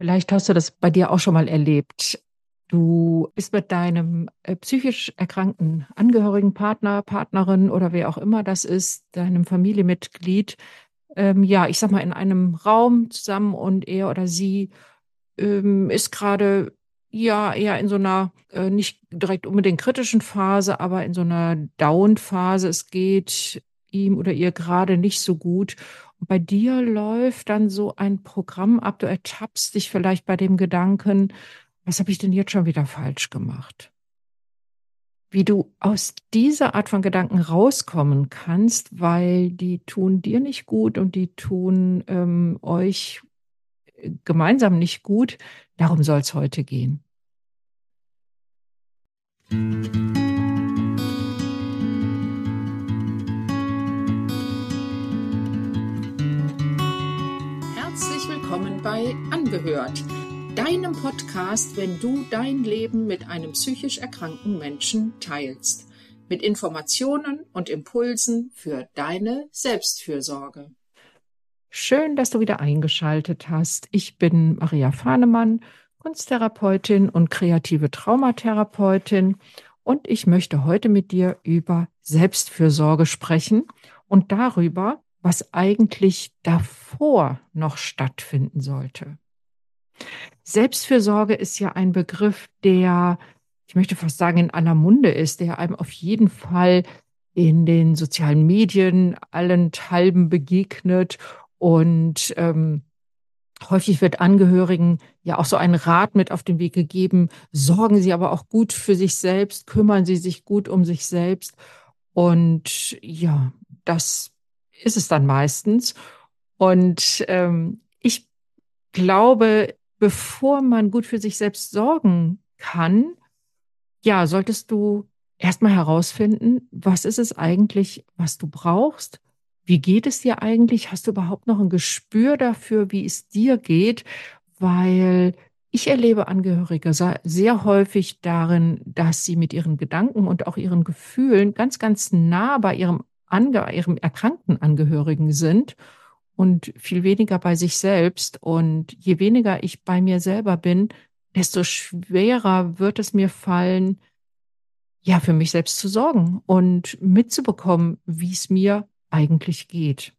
Vielleicht hast du das bei dir auch schon mal erlebt. Du bist mit deinem äh, psychisch erkrankten Angehörigen, Partner, Partnerin oder wer auch immer das ist, deinem Familienmitglied, ähm, ja, ich sag mal, in einem Raum zusammen und er oder sie ähm, ist gerade ja eher in so einer äh, nicht direkt unbedingt kritischen Phase, aber in so einer Down-Phase. Es geht ihm oder ihr gerade nicht so gut. Bei dir läuft dann so ein Programm ab, du ertappst dich vielleicht bei dem Gedanken, was habe ich denn jetzt schon wieder falsch gemacht? Wie du aus dieser Art von Gedanken rauskommen kannst, weil die tun dir nicht gut und die tun ähm, euch äh, gemeinsam nicht gut, darum soll es heute gehen. willkommen bei Angehört, deinem Podcast, wenn du dein Leben mit einem psychisch erkrankten Menschen teilst. Mit Informationen und Impulsen für deine Selbstfürsorge. Schön, dass du wieder eingeschaltet hast. Ich bin Maria Fahnemann, Kunsttherapeutin und kreative Traumatherapeutin und ich möchte heute mit dir über Selbstfürsorge sprechen und darüber, was eigentlich davor noch stattfinden sollte. Selbstfürsorge ist ja ein Begriff, der, ich möchte fast sagen, in aller Munde ist, der einem auf jeden Fall in den sozialen Medien allenthalben begegnet. Und ähm, häufig wird Angehörigen ja auch so ein Rat mit auf den Weg gegeben, sorgen Sie aber auch gut für sich selbst, kümmern Sie sich gut um sich selbst. Und ja, das ist es dann meistens. Und ähm, ich glaube, bevor man gut für sich selbst sorgen kann, ja, solltest du erstmal herausfinden, was ist es eigentlich, was du brauchst? Wie geht es dir eigentlich? Hast du überhaupt noch ein Gespür dafür, wie es dir geht? Weil ich erlebe Angehörige sehr häufig darin, dass sie mit ihren Gedanken und auch ihren Gefühlen ganz, ganz nah bei ihrem Ange ihrem erkrankten Angehörigen sind und viel weniger bei sich selbst. Und je weniger ich bei mir selber bin, desto schwerer wird es mir fallen, ja, für mich selbst zu sorgen und mitzubekommen, wie es mir eigentlich geht.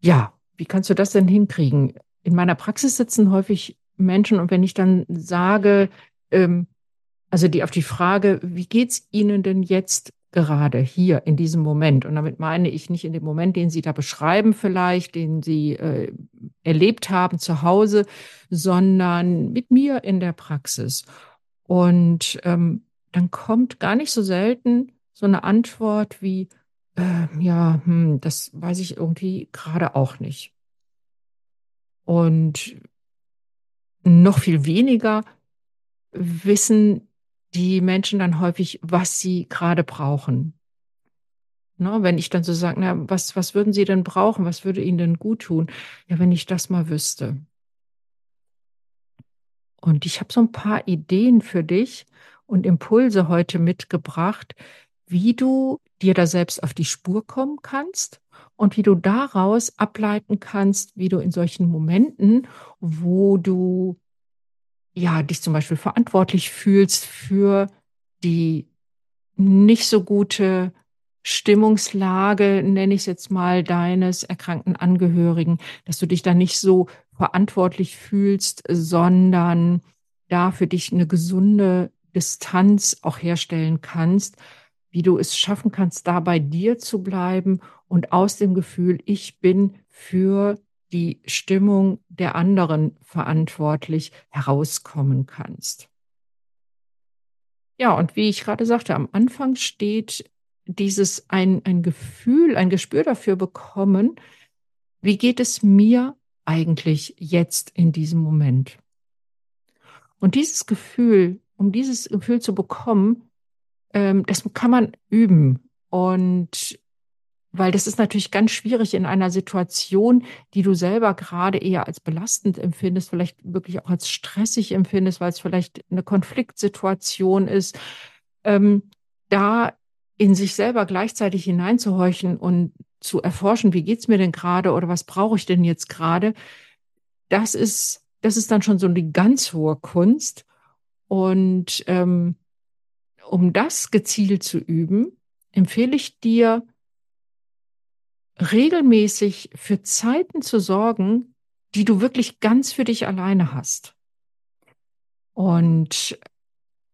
Ja, wie kannst du das denn hinkriegen? In meiner Praxis sitzen häufig Menschen und wenn ich dann sage, ähm, also die auf die Frage, wie geht's Ihnen denn jetzt gerade hier in diesem Moment. Und damit meine ich nicht in dem Moment, den Sie da beschreiben vielleicht, den Sie äh, erlebt haben zu Hause, sondern mit mir in der Praxis. Und ähm, dann kommt gar nicht so selten so eine Antwort wie, äh, ja, hm, das weiß ich irgendwie gerade auch nicht. Und noch viel weniger wissen die Menschen dann häufig, was sie gerade brauchen. Ne, wenn ich dann so sage, na, was, was würden Sie denn brauchen? Was würde Ihnen denn gut tun? Ja, wenn ich das mal wüsste. Und ich habe so ein paar Ideen für dich und Impulse heute mitgebracht, wie du dir da selbst auf die Spur kommen kannst und wie du daraus ableiten kannst, wie du in solchen Momenten, wo du ja, dich zum Beispiel verantwortlich fühlst für die nicht so gute Stimmungslage, nenne ich es jetzt mal, deines erkrankten Angehörigen, dass du dich da nicht so verantwortlich fühlst, sondern da für dich eine gesunde Distanz auch herstellen kannst, wie du es schaffen kannst, da bei dir zu bleiben und aus dem Gefühl, ich bin für die Stimmung der anderen verantwortlich herauskommen kannst. Ja, und wie ich gerade sagte, am Anfang steht dieses ein, ein Gefühl, ein Gespür dafür bekommen, wie geht es mir eigentlich jetzt in diesem Moment? Und dieses Gefühl, um dieses Gefühl zu bekommen, ähm, das kann man üben. Und weil das ist natürlich ganz schwierig in einer Situation, die du selber gerade eher als belastend empfindest, vielleicht wirklich auch als stressig empfindest, weil es vielleicht eine Konfliktsituation ist, ähm, da in sich selber gleichzeitig hineinzuhorchen und zu erforschen, wie geht's mir denn gerade oder was brauche ich denn jetzt gerade, das ist, das ist dann schon so die ganz hohe Kunst. Und ähm, um das gezielt zu üben, empfehle ich dir, regelmäßig für Zeiten zu sorgen, die du wirklich ganz für dich alleine hast. Und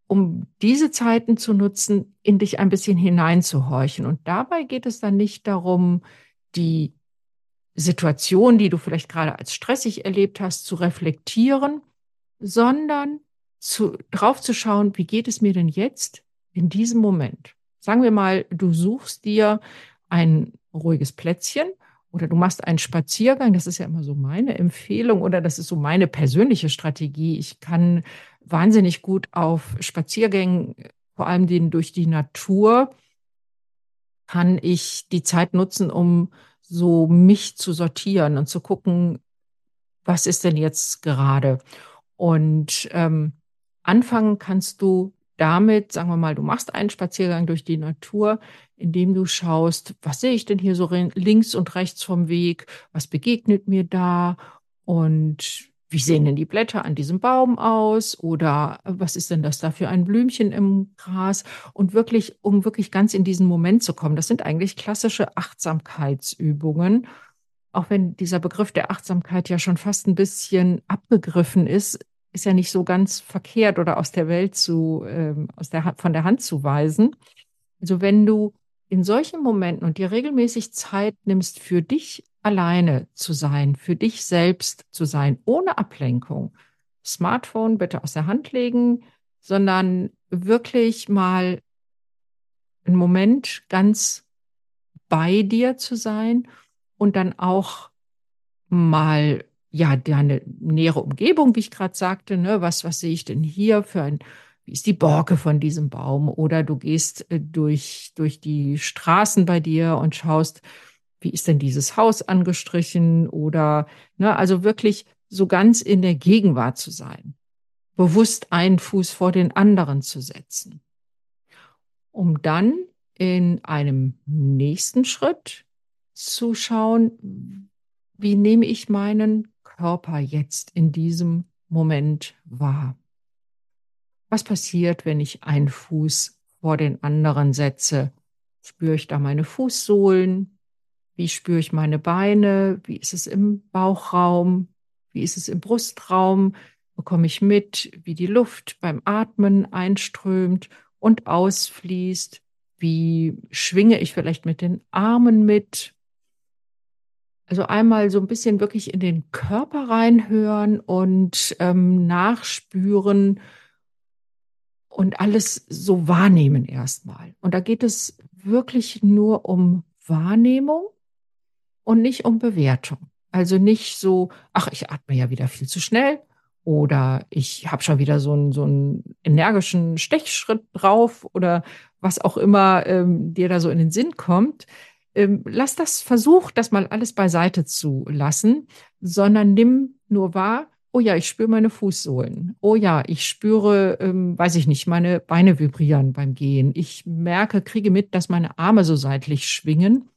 um diese Zeiten zu nutzen, in dich ein bisschen hineinzuhorchen. Und dabei geht es dann nicht darum, die Situation, die du vielleicht gerade als stressig erlebt hast, zu reflektieren, sondern zu, drauf zu schauen, wie geht es mir denn jetzt in diesem Moment? Sagen wir mal, du suchst dir ruhiges Plätzchen oder du machst einen Spaziergang. Das ist ja immer so meine Empfehlung oder das ist so meine persönliche Strategie. Ich kann wahnsinnig gut auf Spaziergängen, vor allem den durch die Natur, kann ich die Zeit nutzen, um so mich zu sortieren und zu gucken, was ist denn jetzt gerade? Und ähm, anfangen kannst du damit, sagen wir mal, du machst einen Spaziergang durch die Natur, indem du schaust, was sehe ich denn hier so links und rechts vom Weg, was begegnet mir da und wie sehen denn die Blätter an diesem Baum aus oder was ist denn das da für ein Blümchen im Gras und wirklich, um wirklich ganz in diesen Moment zu kommen. Das sind eigentlich klassische Achtsamkeitsübungen. Auch wenn dieser Begriff der Achtsamkeit ja schon fast ein bisschen abgegriffen ist, ist ja nicht so ganz verkehrt oder aus der Welt zu, ähm, aus der, von der Hand zu weisen. Also wenn du in solchen Momenten und dir regelmäßig Zeit nimmst, für dich alleine zu sein, für dich selbst zu sein, ohne Ablenkung, Smartphone bitte aus der Hand legen, sondern wirklich mal einen Moment ganz bei dir zu sein und dann auch mal ja, deine nähere Umgebung, wie ich gerade sagte, ne, was, was sehe ich denn hier für ein, wie ist die Borke von diesem Baum? Oder du gehst äh, durch, durch die Straßen bei dir und schaust, wie ist denn dieses Haus angestrichen? Oder, ne, also wirklich so ganz in der Gegenwart zu sein. Bewusst einen Fuß vor den anderen zu setzen. Um dann in einem nächsten Schritt zu schauen, wie nehme ich meinen Körper jetzt in diesem Moment wahr? Was passiert, wenn ich einen Fuß vor den anderen setze? Spüre ich da meine Fußsohlen? Wie spüre ich meine Beine? Wie ist es im Bauchraum? Wie ist es im Brustraum? Bekomme ich mit, wie die Luft beim Atmen einströmt und ausfließt? Wie schwinge ich vielleicht mit den Armen mit? Also einmal so ein bisschen wirklich in den Körper reinhören und ähm, nachspüren und alles so wahrnehmen erstmal. Und da geht es wirklich nur um Wahrnehmung und nicht um Bewertung. Also nicht so, ach, ich atme ja wieder viel zu schnell oder ich habe schon wieder so einen, so einen energischen Stechschritt drauf oder was auch immer ähm, dir da so in den Sinn kommt, ähm, lass das, versuch das mal alles beiseite zu lassen, sondern nimm nur wahr, oh ja, ich spüre meine Fußsohlen. Oh ja, ich spüre, ähm, weiß ich nicht, meine Beine vibrieren beim Gehen. Ich merke, kriege mit, dass meine Arme so seitlich schwingen.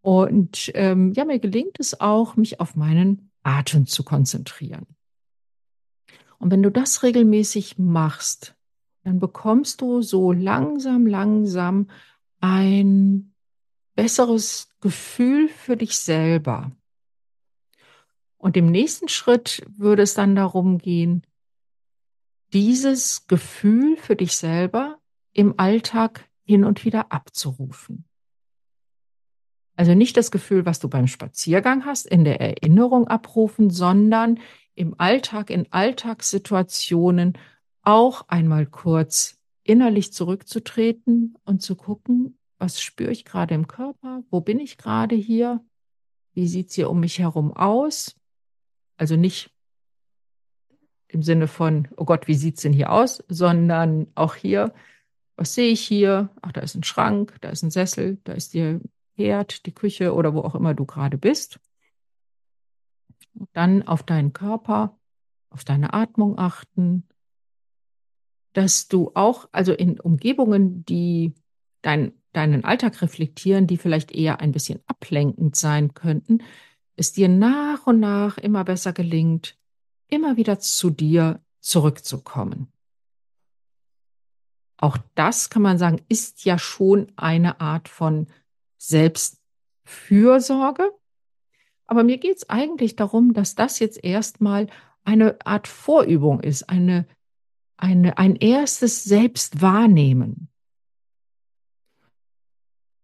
Und ähm, ja, mir gelingt es auch, mich auf meinen Atem zu konzentrieren. Und wenn du das regelmäßig machst, dann bekommst du so langsam, langsam ein besseres Gefühl für dich selber. Und im nächsten Schritt würde es dann darum gehen, dieses Gefühl für dich selber im Alltag hin und wieder abzurufen. Also nicht das Gefühl, was du beim Spaziergang hast, in der Erinnerung abrufen, sondern im Alltag, in Alltagssituationen auch einmal kurz innerlich zurückzutreten und zu gucken, was spüre ich gerade im Körper? Wo bin ich gerade hier? Wie sieht es hier um mich herum aus? Also nicht im Sinne von, oh Gott, wie sieht es denn hier aus, sondern auch hier, was sehe ich hier? Ach, da ist ein Schrank, da ist ein Sessel, da ist der Herd, die Küche oder wo auch immer du gerade bist. Und dann auf deinen Körper, auf deine Atmung achten, dass du auch, also in Umgebungen, die dein deinen Alltag reflektieren, die vielleicht eher ein bisschen ablenkend sein könnten, es dir nach und nach immer besser gelingt, immer wieder zu dir zurückzukommen. Auch das kann man sagen, ist ja schon eine Art von Selbstfürsorge. Aber mir geht es eigentlich darum, dass das jetzt erstmal eine Art Vorübung ist, eine, eine, ein erstes Selbstwahrnehmen.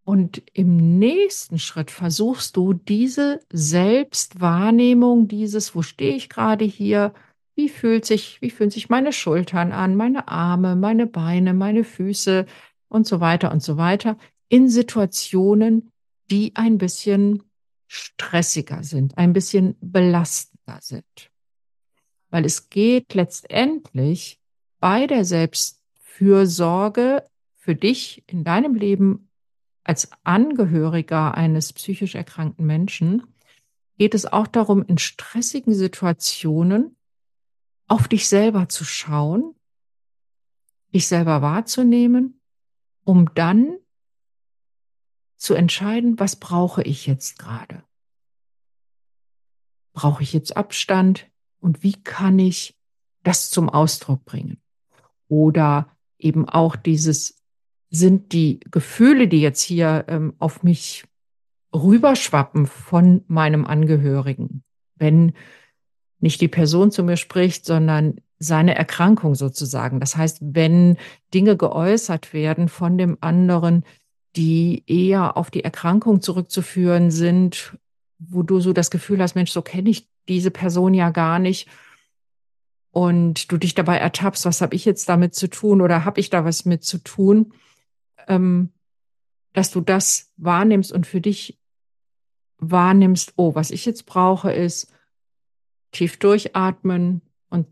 Und im nächsten Schritt versuchst du diese Selbstwahrnehmung, dieses, wo stehe ich gerade hier, wie fühlt sich, wie fühlen sich meine Schultern an, meine Arme, meine Beine, meine Füße? Und so weiter und so weiter. In Situationen, die ein bisschen stressiger sind, ein bisschen belastender sind. Weil es geht letztendlich bei der Selbstfürsorge für dich in deinem Leben als Angehöriger eines psychisch erkrankten Menschen, geht es auch darum, in stressigen Situationen auf dich selber zu schauen, dich selber wahrzunehmen, um dann zu entscheiden, was brauche ich jetzt gerade? Brauche ich jetzt Abstand? Und wie kann ich das zum Ausdruck bringen? Oder eben auch dieses, sind die Gefühle, die jetzt hier ähm, auf mich rüberschwappen von meinem Angehörigen, wenn nicht die Person zu mir spricht, sondern seine Erkrankung sozusagen. Das heißt, wenn Dinge geäußert werden von dem anderen, die eher auf die Erkrankung zurückzuführen sind, wo du so das Gefühl hast, Mensch, so kenne ich diese Person ja gar nicht. Und du dich dabei ertappst, was habe ich jetzt damit zu tun oder habe ich da was mit zu tun, ähm, dass du das wahrnimmst und für dich wahrnimmst, oh, was ich jetzt brauche, ist tief durchatmen und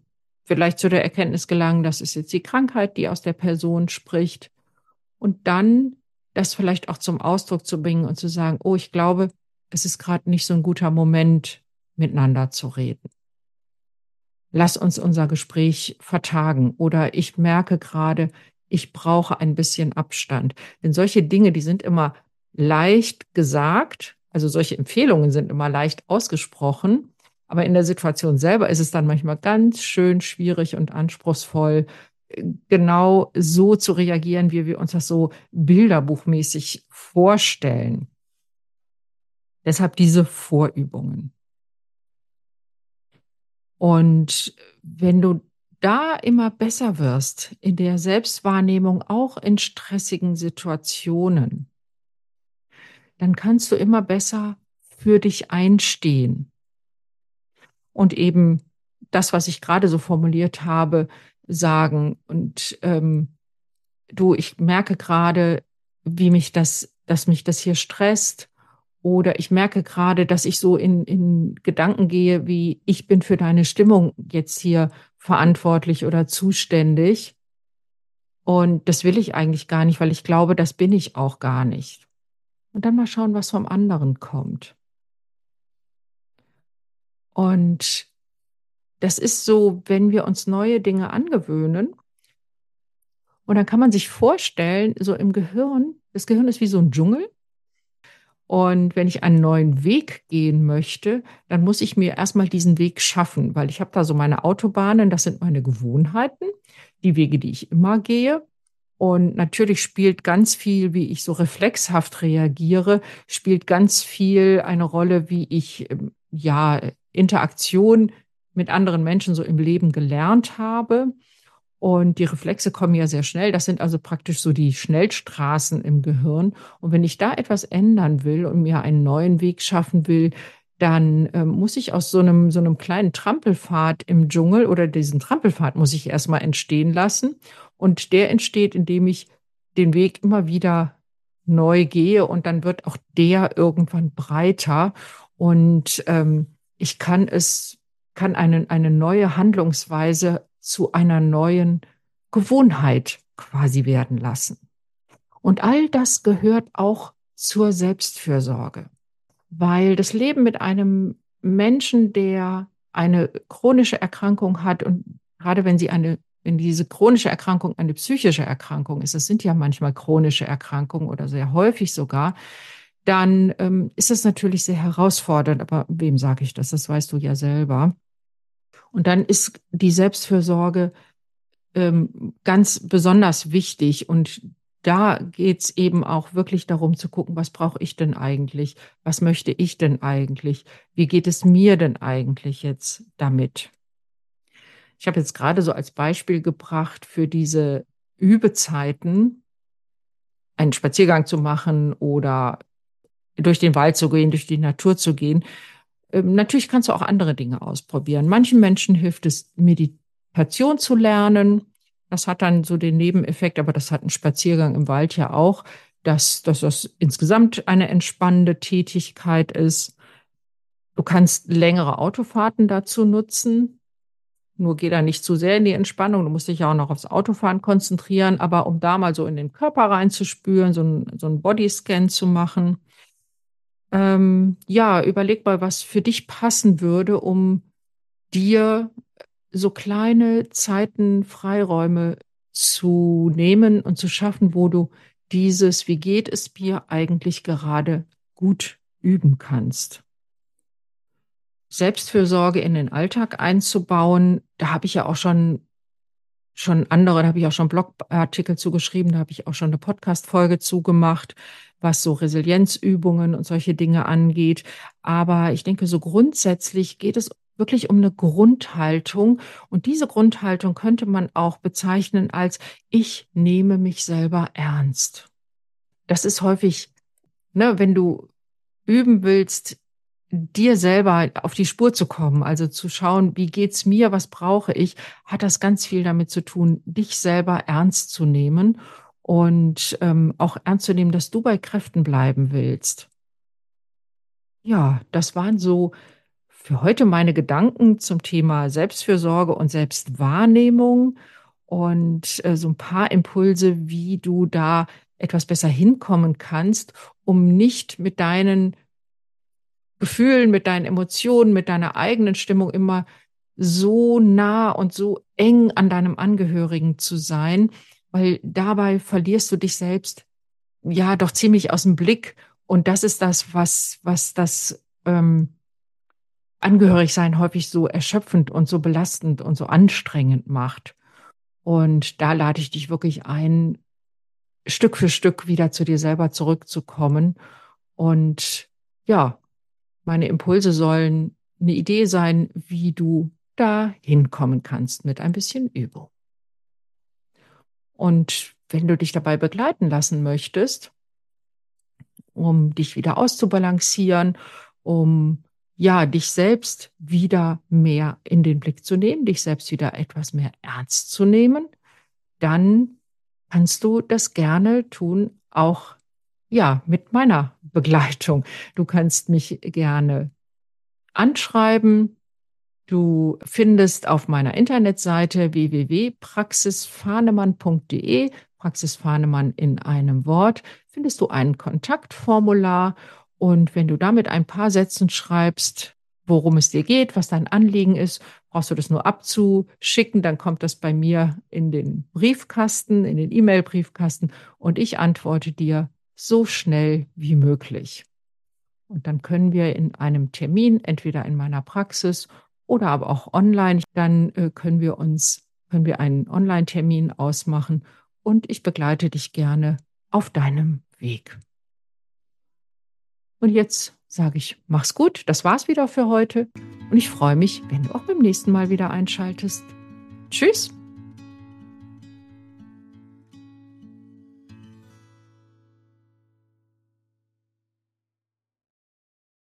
vielleicht zu der Erkenntnis gelangen, das ist jetzt die Krankheit, die aus der Person spricht. Und dann das vielleicht auch zum Ausdruck zu bringen und zu sagen, oh, ich glaube, es ist gerade nicht so ein guter Moment, miteinander zu reden. Lass uns unser Gespräch vertagen oder ich merke gerade, ich brauche ein bisschen Abstand. Denn solche Dinge, die sind immer leicht gesagt, also solche Empfehlungen sind immer leicht ausgesprochen, aber in der Situation selber ist es dann manchmal ganz schön schwierig und anspruchsvoll, genau so zu reagieren, wie wir uns das so bilderbuchmäßig vorstellen. Deshalb diese Vorübungen. Und wenn du da immer besser wirst in der Selbstwahrnehmung, auch in stressigen Situationen, dann kannst du immer besser für dich einstehen und eben das, was ich gerade so formuliert habe, sagen. Und ähm, du, ich merke gerade, wie mich das, dass mich das hier stresst. Oder ich merke gerade, dass ich so in, in Gedanken gehe, wie ich bin für deine Stimmung jetzt hier verantwortlich oder zuständig. Und das will ich eigentlich gar nicht, weil ich glaube, das bin ich auch gar nicht. Und dann mal schauen, was vom anderen kommt. Und das ist so, wenn wir uns neue Dinge angewöhnen. Und dann kann man sich vorstellen, so im Gehirn, das Gehirn ist wie so ein Dschungel. Und wenn ich einen neuen Weg gehen möchte, dann muss ich mir erstmal diesen Weg schaffen, weil ich habe da so meine Autobahnen, das sind meine Gewohnheiten, die Wege, die ich immer gehe. Und natürlich spielt ganz viel, wie ich so reflexhaft reagiere, spielt ganz viel eine Rolle, wie ich ähm, ja Interaktion mit anderen Menschen so im Leben gelernt habe. Und die Reflexe kommen ja sehr schnell. Das sind also praktisch so die Schnellstraßen im Gehirn. Und wenn ich da etwas ändern will und mir einen neuen Weg schaffen will, dann äh, muss ich aus so einem, so einem kleinen Trampelpfad im Dschungel oder diesen Trampelpfad muss ich erstmal entstehen lassen. Und der entsteht, indem ich den Weg immer wieder neu gehe und dann wird auch der irgendwann breiter. Und ähm, ich kann es, kann eine, eine neue Handlungsweise zu einer neuen Gewohnheit quasi werden lassen. Und all das gehört auch zur Selbstfürsorge, weil das Leben mit einem Menschen, der eine chronische Erkrankung hat und gerade wenn sie eine wenn diese chronische Erkrankung eine psychische Erkrankung ist, es sind ja manchmal chronische Erkrankungen oder sehr häufig sogar, dann ähm, ist das natürlich sehr herausfordernd. Aber wem sage ich das? Das weißt du ja selber. Und dann ist die Selbstfürsorge ähm, ganz besonders wichtig. Und da geht's eben auch wirklich darum zu gucken, was brauche ich denn eigentlich? Was möchte ich denn eigentlich? Wie geht es mir denn eigentlich jetzt damit? Ich habe jetzt gerade so als Beispiel gebracht für diese Übezeiten, einen Spaziergang zu machen oder durch den Wald zu gehen, durch die Natur zu gehen. Ähm, natürlich kannst du auch andere Dinge ausprobieren. Manchen Menschen hilft es, Meditation zu lernen. Das hat dann so den Nebeneffekt, aber das hat ein Spaziergang im Wald ja auch, dass, dass das insgesamt eine entspannende Tätigkeit ist. Du kannst längere Autofahrten dazu nutzen. Nur geh da nicht zu sehr in die Entspannung. Du musst dich ja auch noch aufs Autofahren konzentrieren. Aber um da mal so in den Körper reinzuspüren, so ein, so ein Bodyscan zu machen, ähm, ja, überleg mal, was für dich passen würde, um dir so kleine Zeiten, Freiräume zu nehmen und zu schaffen, wo du dieses, wie geht es mir eigentlich gerade gut üben kannst. Selbstfürsorge in den Alltag einzubauen, da habe ich ja auch schon schon andere, da habe ich auch schon Blogartikel zugeschrieben, da habe ich auch schon eine Podcast-Folge zugemacht, was so Resilienzübungen und solche Dinge angeht. Aber ich denke, so grundsätzlich geht es wirklich um eine Grundhaltung. Und diese Grundhaltung könnte man auch bezeichnen als ich nehme mich selber ernst. Das ist häufig, ne, wenn du üben willst, dir selber auf die Spur zu kommen, also zu schauen, wie geht's mir, was brauche ich, hat das ganz viel damit zu tun, dich selber ernst zu nehmen und ähm, auch ernst zu nehmen, dass du bei Kräften bleiben willst. Ja, das waren so für heute meine Gedanken zum Thema Selbstfürsorge und Selbstwahrnehmung und äh, so ein paar Impulse, wie du da etwas besser hinkommen kannst, um nicht mit deinen Gefühlen, mit deinen Emotionen, mit deiner eigenen Stimmung immer so nah und so eng an deinem Angehörigen zu sein, weil dabei verlierst du dich selbst ja doch ziemlich aus dem Blick. Und das ist das, was, was das ähm, Angehörigsein häufig so erschöpfend und so belastend und so anstrengend macht. Und da lade ich dich wirklich ein, Stück für Stück wieder zu dir selber zurückzukommen. Und ja, meine Impulse sollen eine Idee sein, wie du da hinkommen kannst mit ein bisschen Übung. Und wenn du dich dabei begleiten lassen möchtest, um dich wieder auszubalancieren, um ja, dich selbst wieder mehr in den Blick zu nehmen, dich selbst wieder etwas mehr ernst zu nehmen, dann kannst du das gerne tun, auch ja, mit meiner Begleitung. Du kannst mich gerne anschreiben. Du findest auf meiner Internetseite www.praxisfahnemann.de, Praxisfahnemann in einem Wort, findest du ein Kontaktformular und wenn du damit ein paar Sätzen schreibst, worum es dir geht, was dein Anliegen ist, brauchst du das nur abzuschicken, dann kommt das bei mir in den Briefkasten, in den E-Mail-Briefkasten und ich antworte dir so schnell wie möglich. Und dann können wir in einem Termin, entweder in meiner Praxis oder aber auch online, dann äh, können wir uns, können wir einen Online-Termin ausmachen und ich begleite dich gerne auf deinem Weg. Und jetzt sage ich, mach's gut, das war's wieder für heute und ich freue mich, wenn du auch beim nächsten Mal wieder einschaltest. Tschüss!